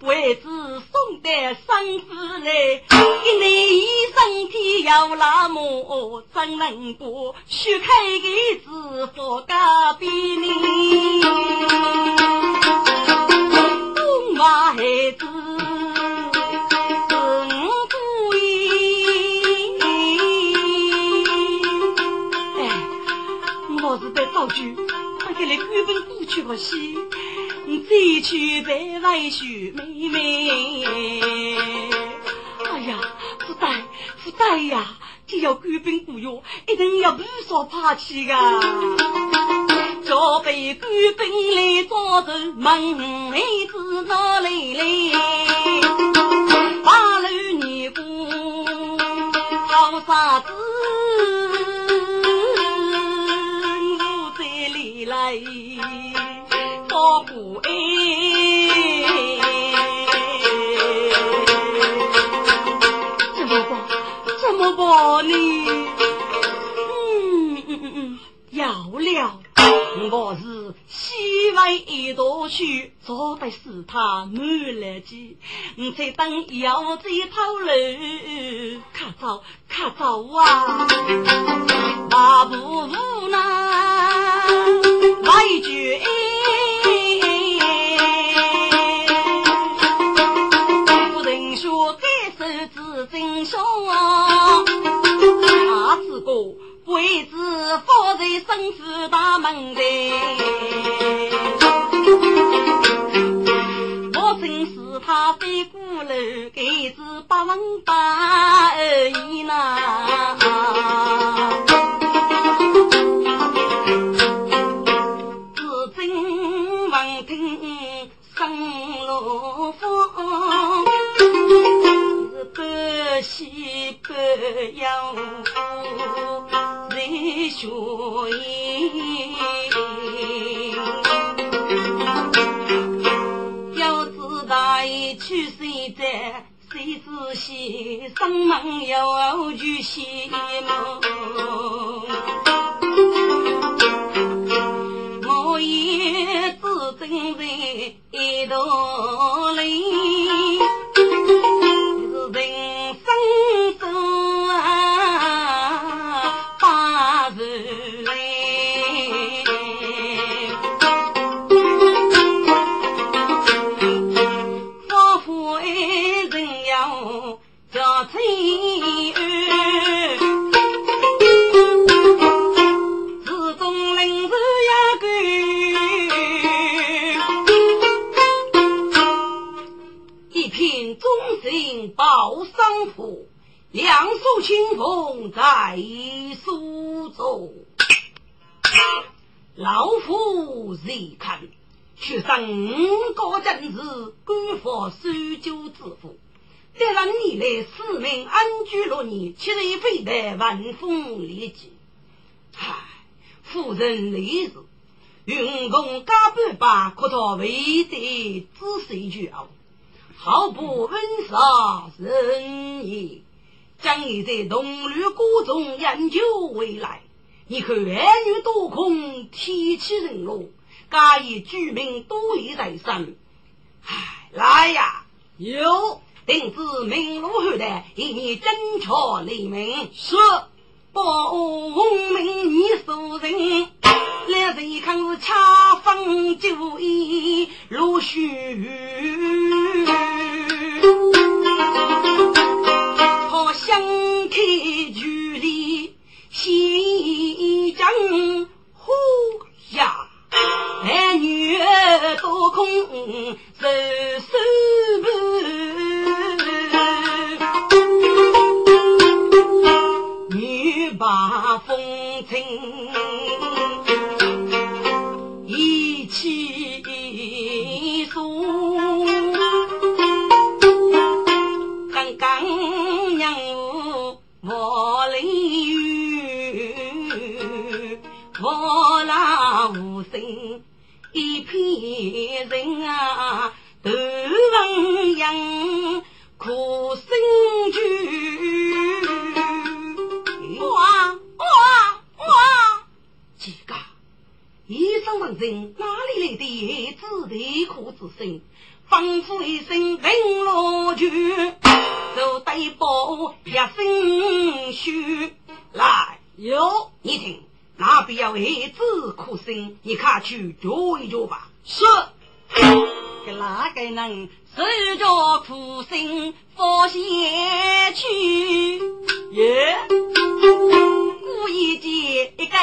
为子送得生子来，一内一身体要那么怎能不许开个子佛家比你？东娃孩子。我是在造句，他给你剧本过去个戏，你再去拜外秀妹妹。哎呀，福袋福袋呀，这要官兵雇哟，一定要不少怕去的。叫被官兵来招走，门内子闹来来，八楼女工好啥子？怎么办呢？嗯嗯嗯嗯，要了，我是西外一道去，早得使他满了急，你再等要再讨论，快走快走啊！大步无奈。来句，生死大门内，我真是他飞过楼，给子百分百而已呐。听生罗风，是半喜半忧，学艺。要知大义去谁在？谁知先生门有去西门。我也只等在一道里，居乐业，岂是非得万风利己？唉，夫人立事，运功加半把，可他未得仔细教，好不温杀人也。将你在东吕谷中研究未来，你看儿女多空，天气人落，假以居民多利在身。唉，来呀，有。定知明路后代，以你侦查黎明。是，报明你所人，来人看是恰逢酒意，陆续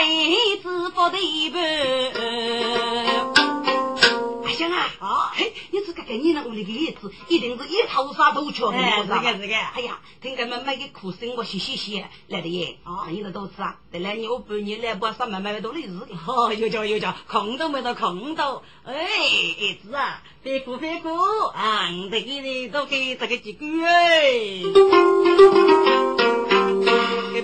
一个子不对半。阿香啊，啊，嘿，你这个给你那屋里的叶子，一定是一头纱都全部是个是个。哎呀，听他们买个苦生活，谢谢谢来的耶。啊，你这都吃啊？得来你我半年来不啥买买多的事。哦，有叫有叫，空都没得空都。哎，儿子啊，别哭别哭啊，你这个人都给这个几个哎。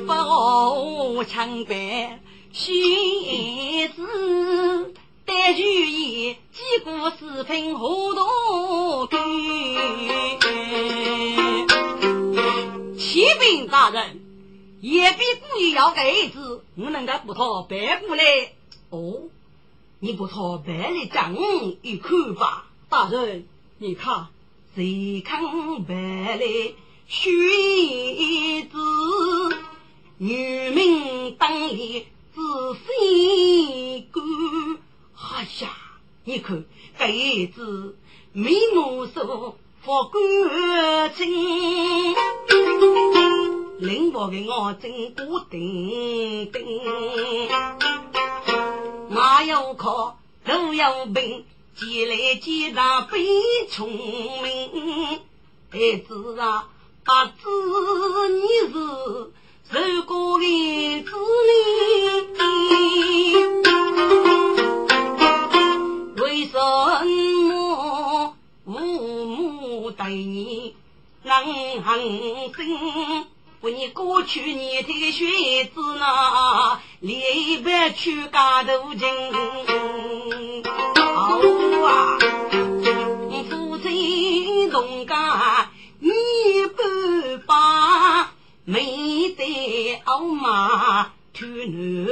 把枪白学子，带主意，几个四品糊涂干。启禀大人，也比故意要儿子，我能够不讨白过来。哦，你不讨白来讲一看吧。大人，你看，谁看白来学子？女民当里仔细观，哎呀，你看这一子眉目秀，发干净，令我的眼睛不定定。马有靠，都有病，见来见上倍聪明。孩子啊，阿子你是。如果的子女，为什么父母对你？能狠心？为你？过去年的学子那离别去家头情，好啊，父亲同家。没得傲马出南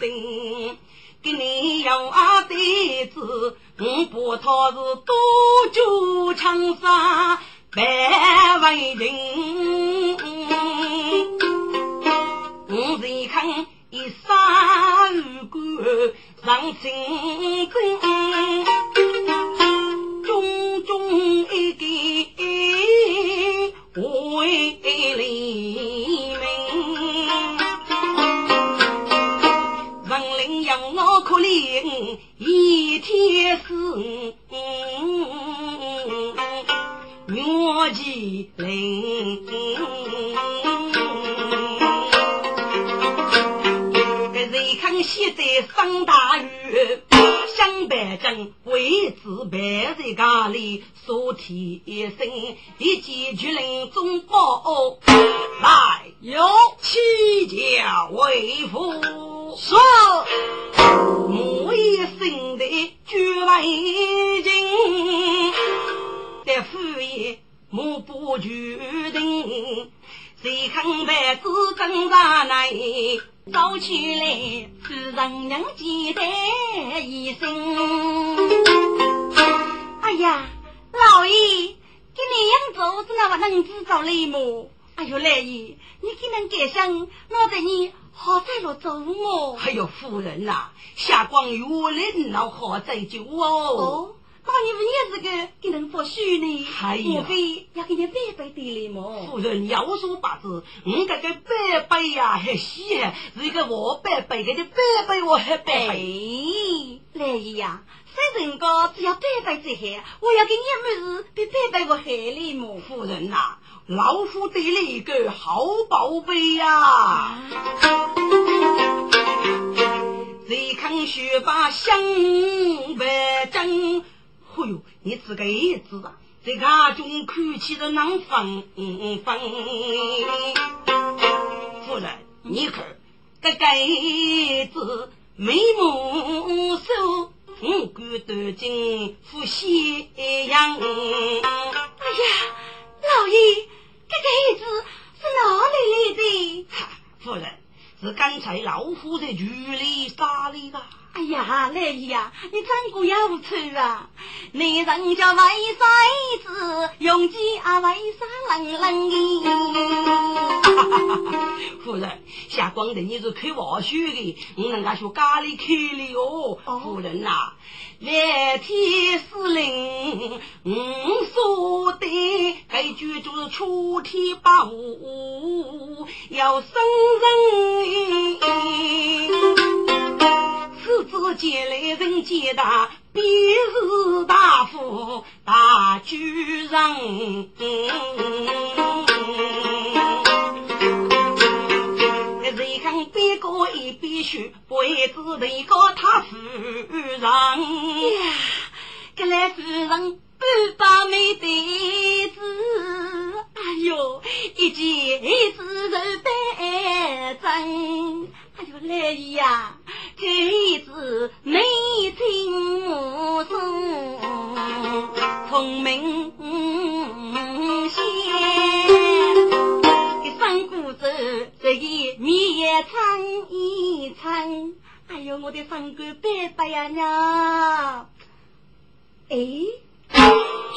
京，给你要啊弟子，我不他是多久长沙百为人，我再看一三五官上清真，种种一个。为黎明，人领养我可怜，一天死，月季灵。这人看现在上大雨，想白将为子白在家里，所提一声，一见巨人中报来，有七家为父，说母一生的绝为情，在父爷母不决定，谁肯白子挣扎来？走起来，是人人记得一声。哎呀，老爷，给你样做，怎那不能知道嘞么？哎呦，来爷，你给能改声，我在你好在了走么？哎呦，夫人呐，下光月人老好在酒哦。哦。那你们也是个给人不许呢？莫非要给你白白的嘞么？夫人要说八字，我这个白白呀还稀罕，是一个我白白给的白白我还白白。来姨呀，谁人家只要白白最好，我要给你么子比白白我还嘞么？夫人呐，老夫得了一个好宝贝呀！谁看学把香你这个叶子啊，在家中看起的能分分。夫人，你看这个叶子眉目秀，五官端正，富仙样。哎呀，老爷，这个叶子是哪里来的？夫人，是刚才老夫在局里打的吧？哎呀，来呀，你真过有错啊！你人家为啥子用计啊？为啥冷冷的？夫人，下光的你是开玩笑的，我人家说咖喱开的哦。夫人呐，来天司令，我说的该句就是出天八五，要生人。此子见来人见大，必是大富大巨人。看边个一边说，不知哪个他夫人呀？这来夫人半把没得子，哎呦，一件子肉白真。哎呦，来呀！这子我的三姑白白呀娘！哎，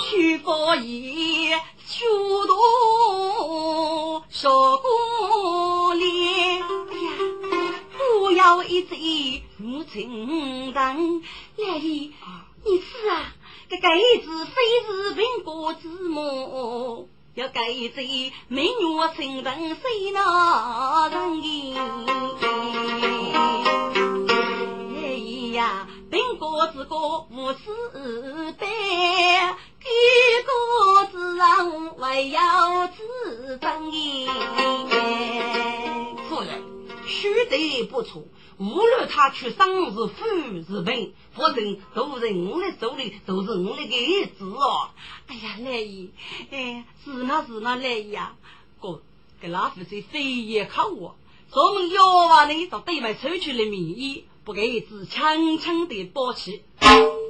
徐伯义，许多少过脸。哎呀！不要一醉入情人，来姨，你吃啊！这盖子非是苹果子么？要盖子美女情人谁那人？呀，苹果子果无事办，给果子上还要自争夫人。须得不错，无论他去生是富是贫，反正都在我的手里，都是我的个子哦。哎呀，来姨，哎，是那是那来姨啊，哥，给老夫子非也靠我，咱们要话呢，到对面抽去了名义，不给子强强的保起，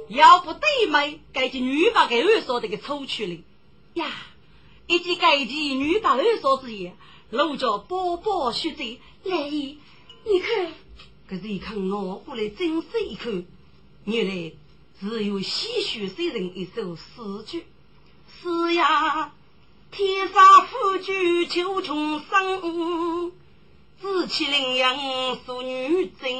要不对外，该及女把给二嫂的给抽取了呀，以及该及女把二嫂之言。路着宝宝学着，来姨，你看，可是一看我过来真是一看，原来只有戏谑诗人一首诗句：是呀，天杀夫君求重生，自欺凌阳淑女贞，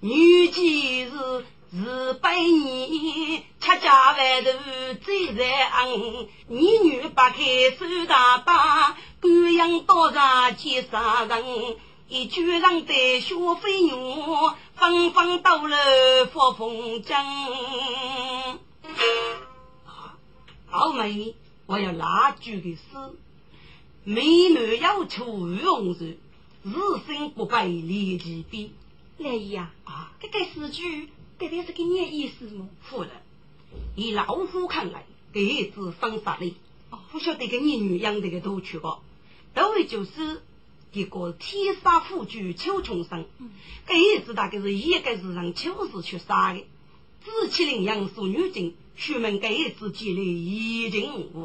女既是。是百年吃家饭头最在昂，你女八开手大把，官样多上几杀人，一句上对学飞牛，纷纷到了发风筝。好妹，我要拉句的诗，美女要求红日，日生不败立其边。来呀，啊，这个诗句。这边是个你意思吗？夫人，以老夫看来，这子生杀力，不晓得跟你女养的个多去个，都为就是一个天杀富居秋穷生，这子大概是一个是让秋实去杀的，自欺领养属女精，出门这子积累已经无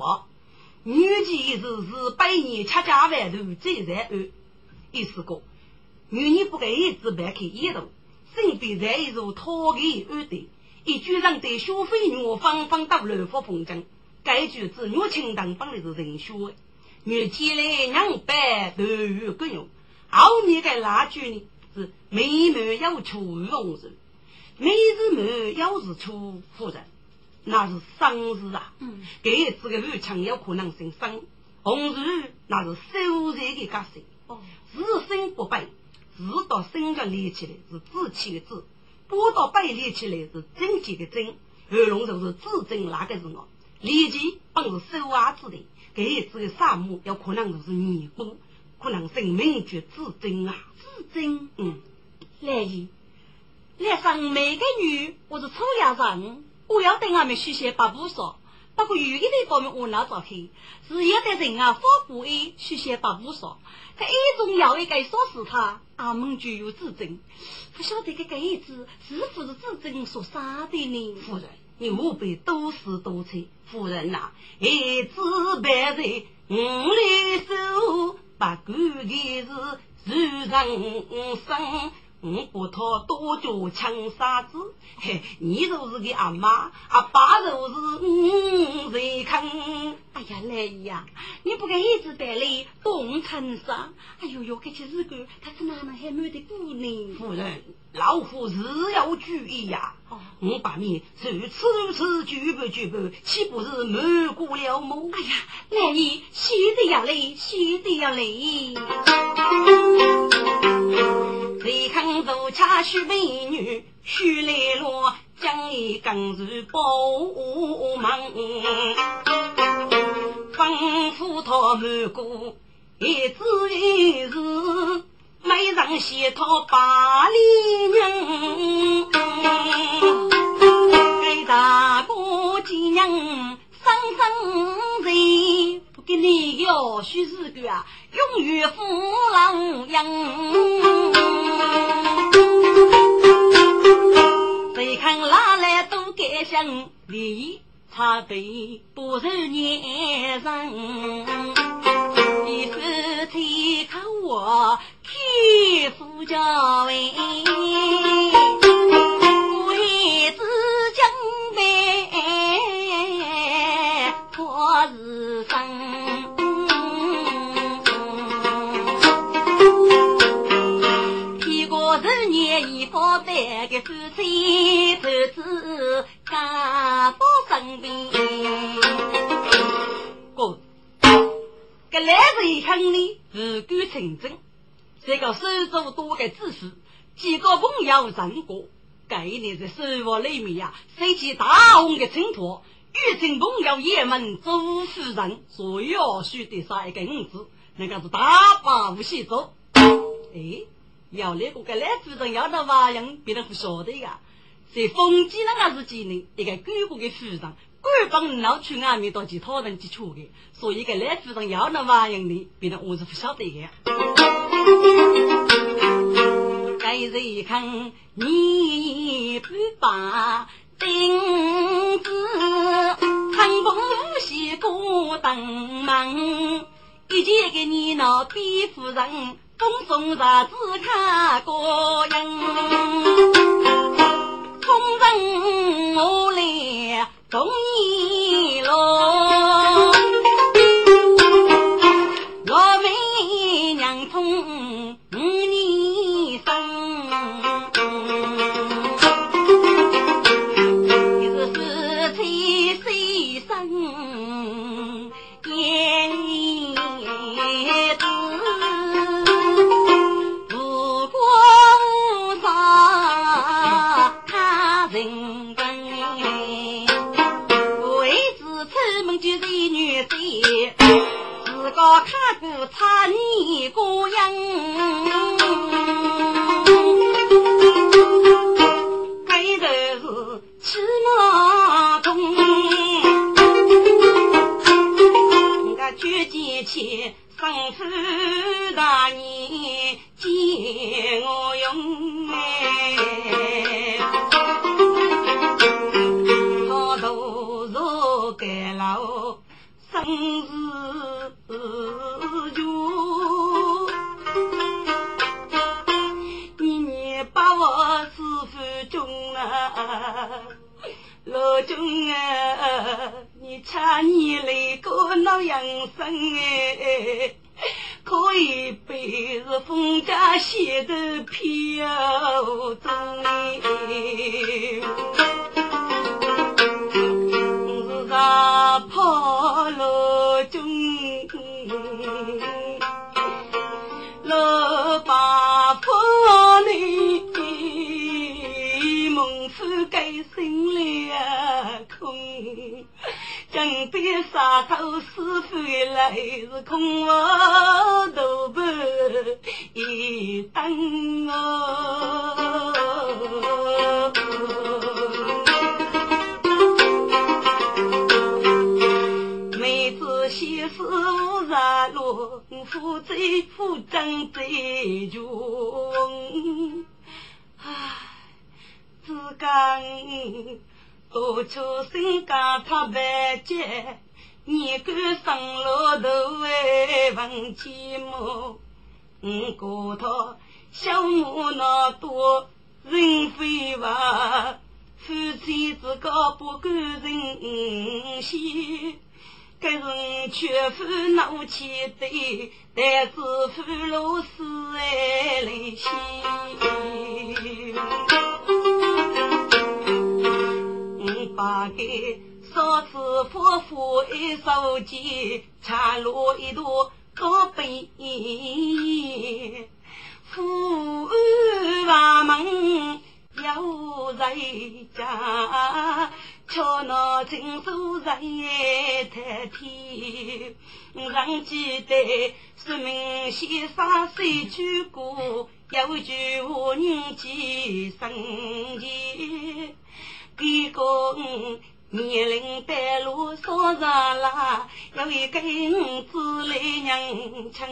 女妓是是百年吃家饭头最在安，意思个女人不给子白开一路。身边在一座讨给安的，一举上对小飞女方方到乱发风筝，该句子女情当方的是人说，女见来两百都有个用，后面个那句呢是妹妹要出红日，妹子妹要是出夫人，那是生日啊，嗯，给这个女强有可能生生，红日那是收财的家事，哦，自身不败。字到生个连起来是字气的字，波到背连起来是真气的真。二龙就是字正那个是我，连起本是手袜子的，这一次的沙漠有可能就是泥巴，可能生命就字正啊，字正。嗯，来姨，来上每个女我是出家人，我要对俺们学些八步说。不过有一点方面我拿着黑，是有的人啊发布一学些八步说，他一种要一个说是他。俺们就有指证，不晓得这个一子是不是指证所杀的呢？夫人，你务必多思多猜。夫人呐，一子败在五里手，不管的是如人生。我不讨多脚枪杀子，嘿，你就是个阿妈，阿爸就是嗯谁看？哎呀，来呀，你不该一直带来东城上？哎呦呦，这些日子他是哪能还没得过呢？夫人，老夫是要注意呀。哦，我把你如此如此举不举不，岂不是瞒过了吗？哎呀，来姨，谢的呀嘞，谢的呀嘞。谁肯做恰许美女，许来罗将你更是宝门，吩咐他满过一字一字，每人写套八里娘，给大哥几娘生生人。给你要许是个，永远富郎样。谁看哪来都该想理，差对不受年人。一夫妻看我开夫家为，个朋友成果，这一年在生活里面呀，收起大红的衬托，遇见朋友爷们做夫人，所要需得三个银子，那个是大把无锡走，哎。要那个个来主人要到瓦样，别人不晓得呀。在封建那个时期呢，一个贵国的夫人，官方闹去外面到其他人去求的，所以个来主人要那瓦样的，别人我是不晓得的。该人看你不把钉子，看风喜过登门，一见给你那比夫人。风送啥子看过人，风人我来中意喽，江边沙头师傅来，是空我大步一一等哦。每次西施无日落，夫妻夫争在穷。唉，只讲。多出身家他白结，年过上路头为问寂寞。五哥他小母那多人非物，夫妻之间不敢人心。该人却负怒气对，但是负老死爱来心。八个少子夫妇一手机，插落一朵高碑。父王门有在家，瞧那亲手人太天。还记得说明先生谁句过，有句话人记深记。一个年龄带路少日啦，有一个五子来娘亲。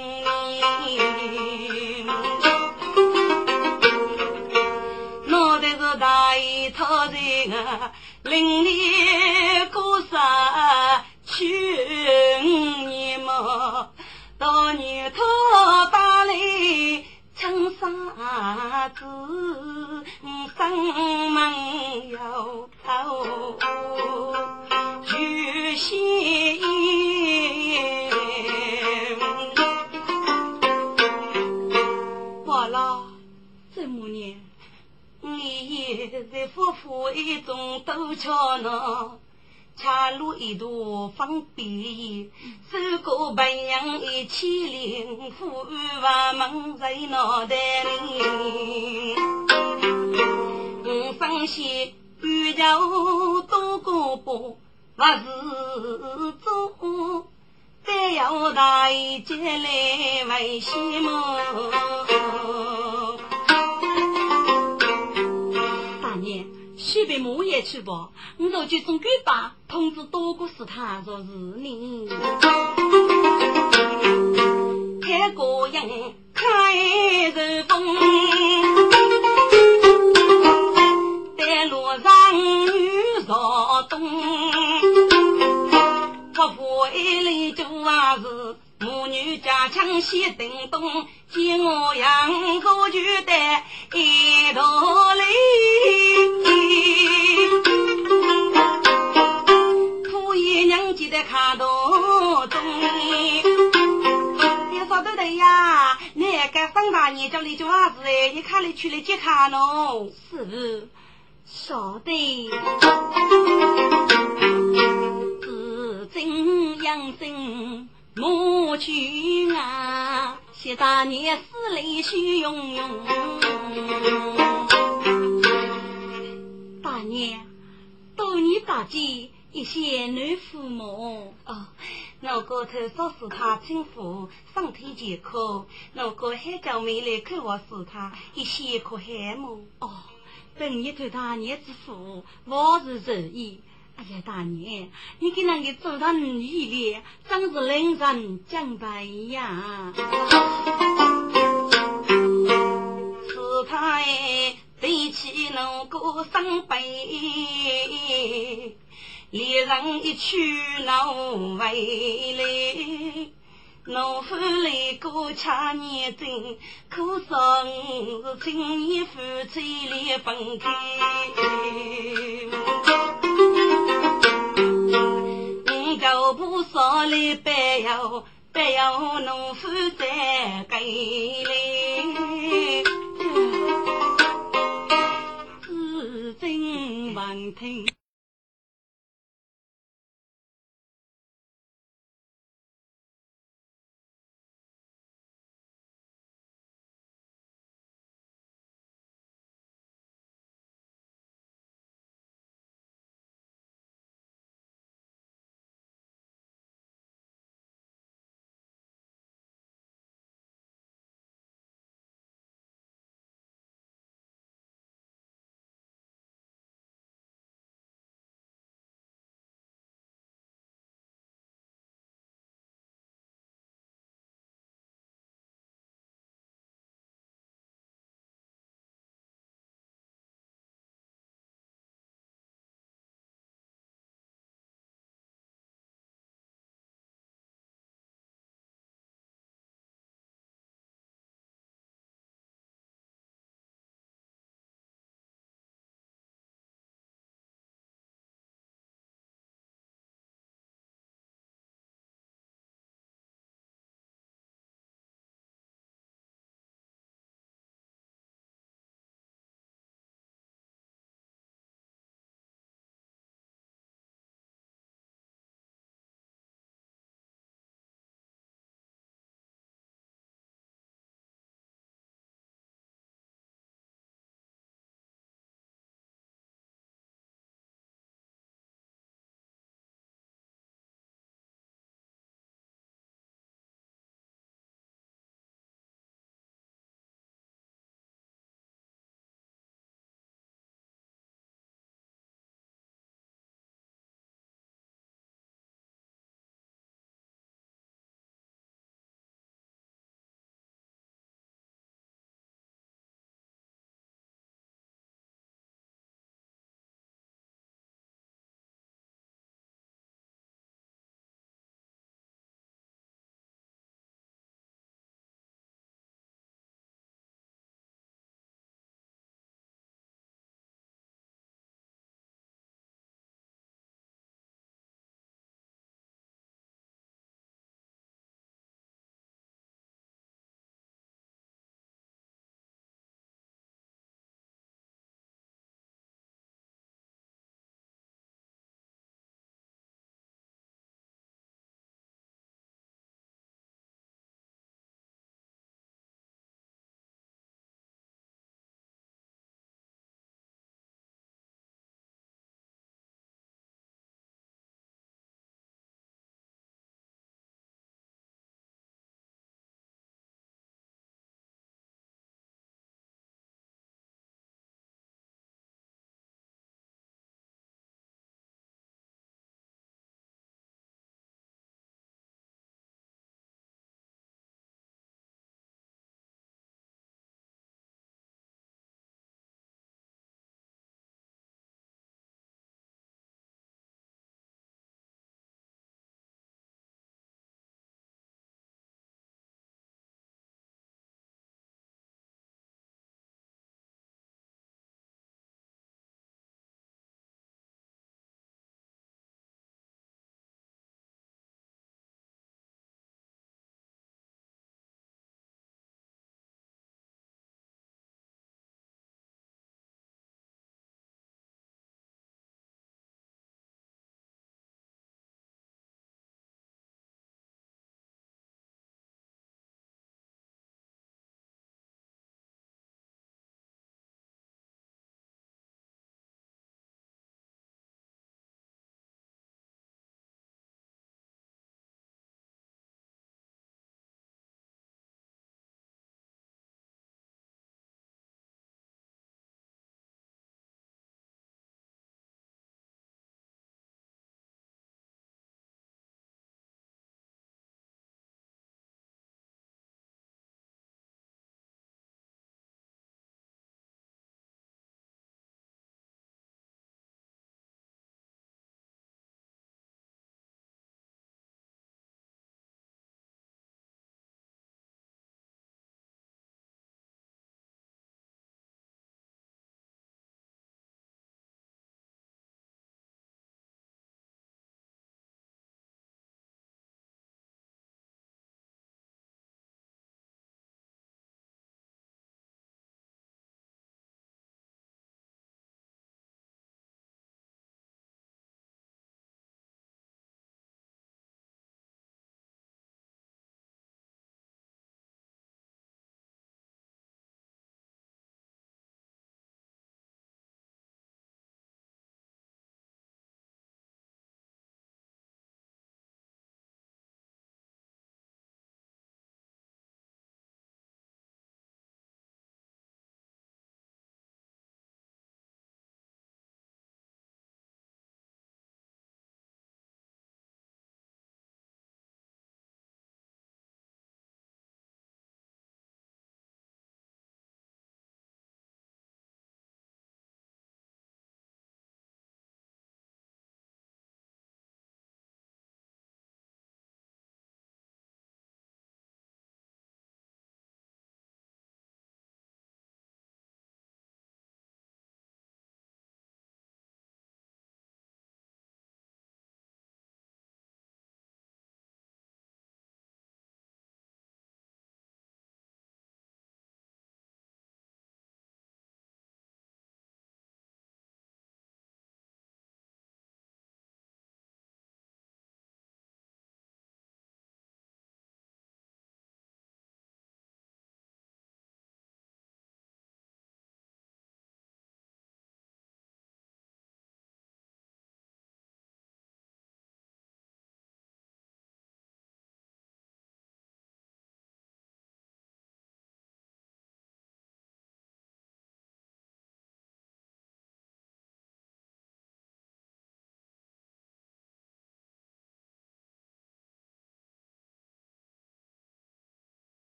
脑袋是大一套人啊，邻里过啥去年么？到年头打来。青纱子，生门有头举心。完了，这么年，你也在夫妇一种都瞧呢。茶路一朵方便，手过白杨一起灵，富万门在脑袋里。五生仙宇宙多个波，不是做，但要大一节来为羡慕。被母爷去吧，我若就送给爸通知多个是他若是你。开个营开日风，在路上雨朝东，不服一里做啊事。母女家强先叮咚，见我养个就得一道理。看到中，你说对的呀？你该上大年叫你做啥子哎？你看你出来接看喽？是，晓得。自今养生。母亲啊，谢大年思泪血涌涌。大年，多年大吉，一些男父母哦。我哥头说是他亲父，身体健康。我哥还叫妹来看我是他，一些可羡慕。哦，本日头大年之福，我是如意。哎呀，大娘，你给那个做他女的，真是令人敬佩呀！是他对起那个伤悲，猎人一去老回来。农夫来过恰年真，可说是青年夫妻来分开。五狗不少来拜哟，拜哟农夫在给来，至今闻听。